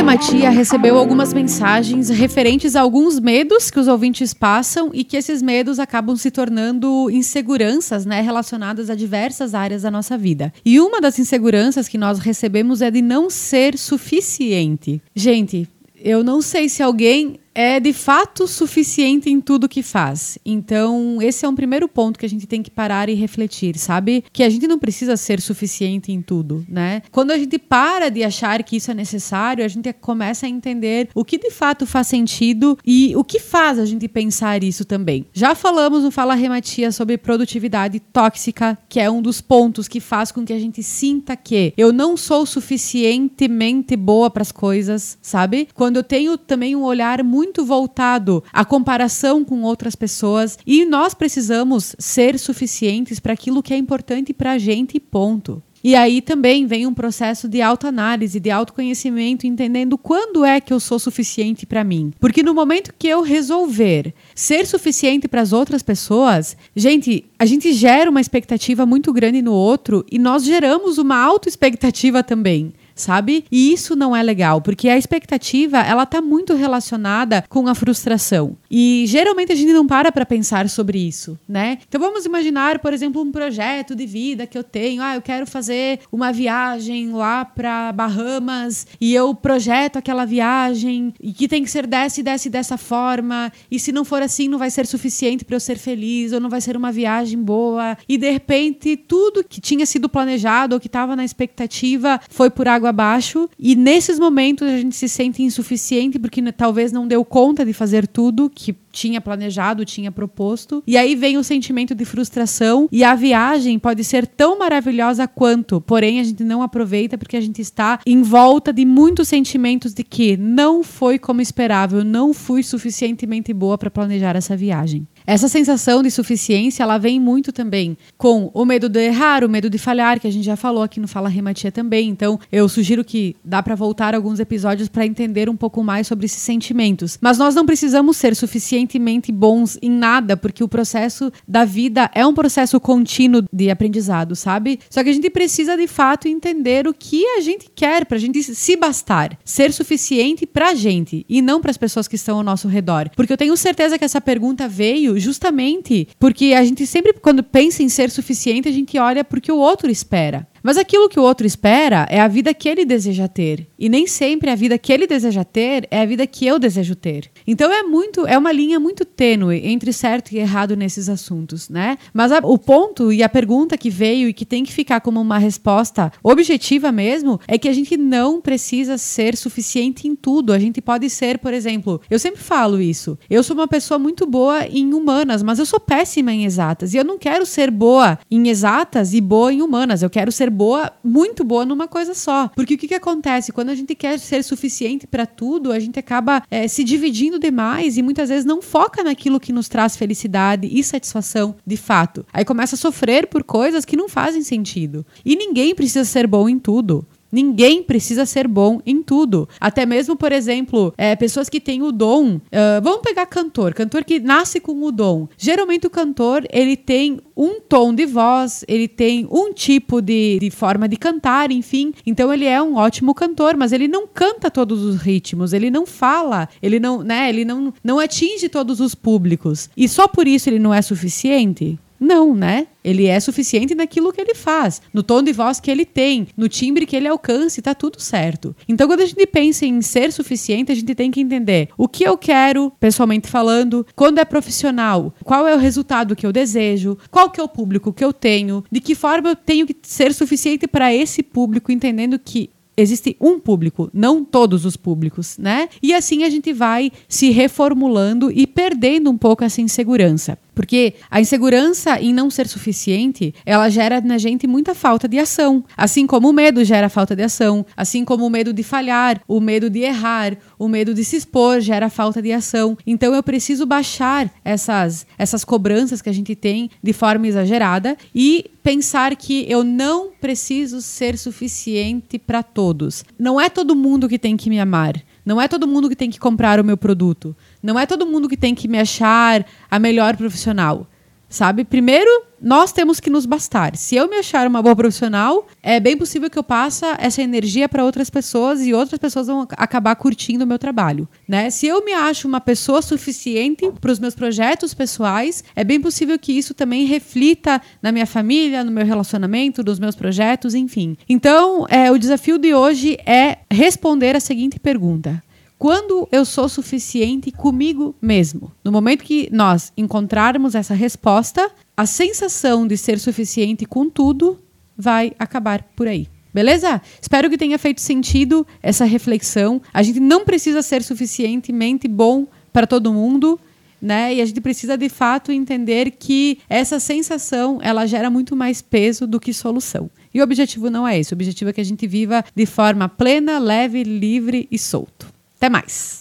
Rematia recebeu algumas mensagens referentes a alguns medos que os ouvintes passam e que esses medos acabam se tornando inseguranças, né, relacionadas a diversas áreas da nossa vida. E uma das inseguranças que nós recebemos é de não ser suficiente. Gente, eu não sei se alguém é de fato suficiente em tudo que faz. Então, esse é um primeiro ponto que a gente tem que parar e refletir, sabe? Que a gente não precisa ser suficiente em tudo, né? Quando a gente para de achar que isso é necessário, a gente começa a entender o que de fato faz sentido e o que faz a gente pensar isso também. Já falamos no Fala Rematia sobre produtividade tóxica, que é um dos pontos que faz com que a gente sinta que eu não sou suficientemente boa para as coisas, sabe? Quando eu tenho também um olhar muito muito voltado à comparação com outras pessoas e nós precisamos ser suficientes para aquilo que é importante para a gente, ponto. E aí também vem um processo de autoanálise, de autoconhecimento, entendendo quando é que eu sou suficiente para mim. Porque no momento que eu resolver ser suficiente para as outras pessoas, gente, a gente gera uma expectativa muito grande no outro e nós geramos uma auto-expectativa também sabe? E isso não é legal, porque a expectativa, ela tá muito relacionada com a frustração. E geralmente a gente não para para pensar sobre isso, né? Então vamos imaginar, por exemplo, um projeto de vida que eu tenho, ah, eu quero fazer uma viagem lá para Bahamas e eu projeto aquela viagem e que tem que ser dessa e dessa e dessa forma, e se não for assim não vai ser suficiente para eu ser feliz ou não vai ser uma viagem boa. E de repente tudo que tinha sido planejado ou que estava na expectativa foi por água abaixo e nesses momentos a gente se sente insuficiente porque talvez não deu conta de fazer tudo que tinha planejado, tinha proposto. E aí vem o sentimento de frustração e a viagem pode ser tão maravilhosa quanto, porém a gente não aproveita porque a gente está em volta de muitos sentimentos de que não foi como esperável, não fui suficientemente boa para planejar essa viagem. Essa sensação de suficiência, ela vem muito também com o medo de errar, o medo de falhar, que a gente já falou aqui no Fala Rematia também. Então, eu sugiro que dá para voltar alguns episódios para entender um pouco mais sobre esses sentimentos. Mas nós não precisamos ser suficientemente bons em nada, porque o processo da vida é um processo contínuo de aprendizado, sabe? Só que a gente precisa de fato entender o que a gente quer para a gente se bastar, ser suficiente para a gente e não para as pessoas que estão ao nosso redor. Porque eu tenho certeza que essa pergunta veio justamente porque a gente sempre, quando pensa em ser suficiente, a gente olha porque o outro espera. Mas aquilo que o outro espera é a vida que ele deseja ter. E nem sempre a vida que ele deseja ter é a vida que eu desejo ter. Então é muito, é uma linha muito tênue entre certo e errado nesses assuntos, né? Mas a, o ponto e a pergunta que veio e que tem que ficar como uma resposta objetiva mesmo é que a gente não precisa ser suficiente em tudo. A gente pode ser, por exemplo, eu sempre falo isso. Eu sou uma pessoa muito boa em humanas, mas eu sou péssima em exatas. E eu não quero ser boa em exatas e boa em humanas. Eu quero ser boa, muito boa numa coisa só. Porque o que, que acontece? Quando a gente quer ser suficiente para tudo, a gente acaba é, se dividindo demais e muitas vezes não foca naquilo que nos traz felicidade e satisfação de fato. Aí começa a sofrer por coisas que não fazem sentido. E ninguém precisa ser bom em tudo. Ninguém precisa ser bom em tudo. Até mesmo, por exemplo, é, pessoas que têm o dom. Uh, vamos pegar cantor. Cantor que nasce com o dom. Geralmente o cantor ele tem um tom de voz, ele tem um tipo de, de forma de cantar, enfim. Então ele é um ótimo cantor, mas ele não canta todos os ritmos, ele não fala, ele não, né, ele não, não atinge todos os públicos. E só por isso ele não é suficiente? Não, né? Ele é suficiente naquilo que ele faz, no tom de voz que ele tem, no timbre que ele alcance, tá tudo certo. Então, quando a gente pensa em ser suficiente, a gente tem que entender o que eu quero, pessoalmente falando, quando é profissional, qual é o resultado que eu desejo, qual que é o público que eu tenho, de que forma eu tenho que ser suficiente para esse público, entendendo que existe um público, não todos os públicos, né? E assim a gente vai se reformulando e perdendo um pouco essa insegurança. Porque a insegurança em não ser suficiente, ela gera na gente muita falta de ação. Assim como o medo gera falta de ação, assim como o medo de falhar, o medo de errar, o medo de se expor gera falta de ação. Então eu preciso baixar essas, essas cobranças que a gente tem de forma exagerada e pensar que eu não preciso ser suficiente para todos. Não é todo mundo que tem que me amar. Não é todo mundo que tem que comprar o meu produto. Não é todo mundo que tem que me achar a melhor profissional. Sabe? Primeiro, nós temos que nos bastar. Se eu me achar uma boa profissional, é bem possível que eu passe essa energia para outras pessoas e outras pessoas vão acabar curtindo o meu trabalho, né? Se eu me acho uma pessoa suficiente para os meus projetos pessoais, é bem possível que isso também reflita na minha família, no meu relacionamento, nos meus projetos, enfim. Então, é, o desafio de hoje é responder a seguinte pergunta: quando eu sou suficiente comigo mesmo. No momento que nós encontrarmos essa resposta, a sensação de ser suficiente com tudo vai acabar por aí. Beleza? Espero que tenha feito sentido essa reflexão. A gente não precisa ser suficientemente bom para todo mundo. Né? E a gente precisa de fato entender que essa sensação ela gera muito mais peso do que solução. E o objetivo não é esse. O objetivo é que a gente viva de forma plena, leve, livre e solto. Até mais!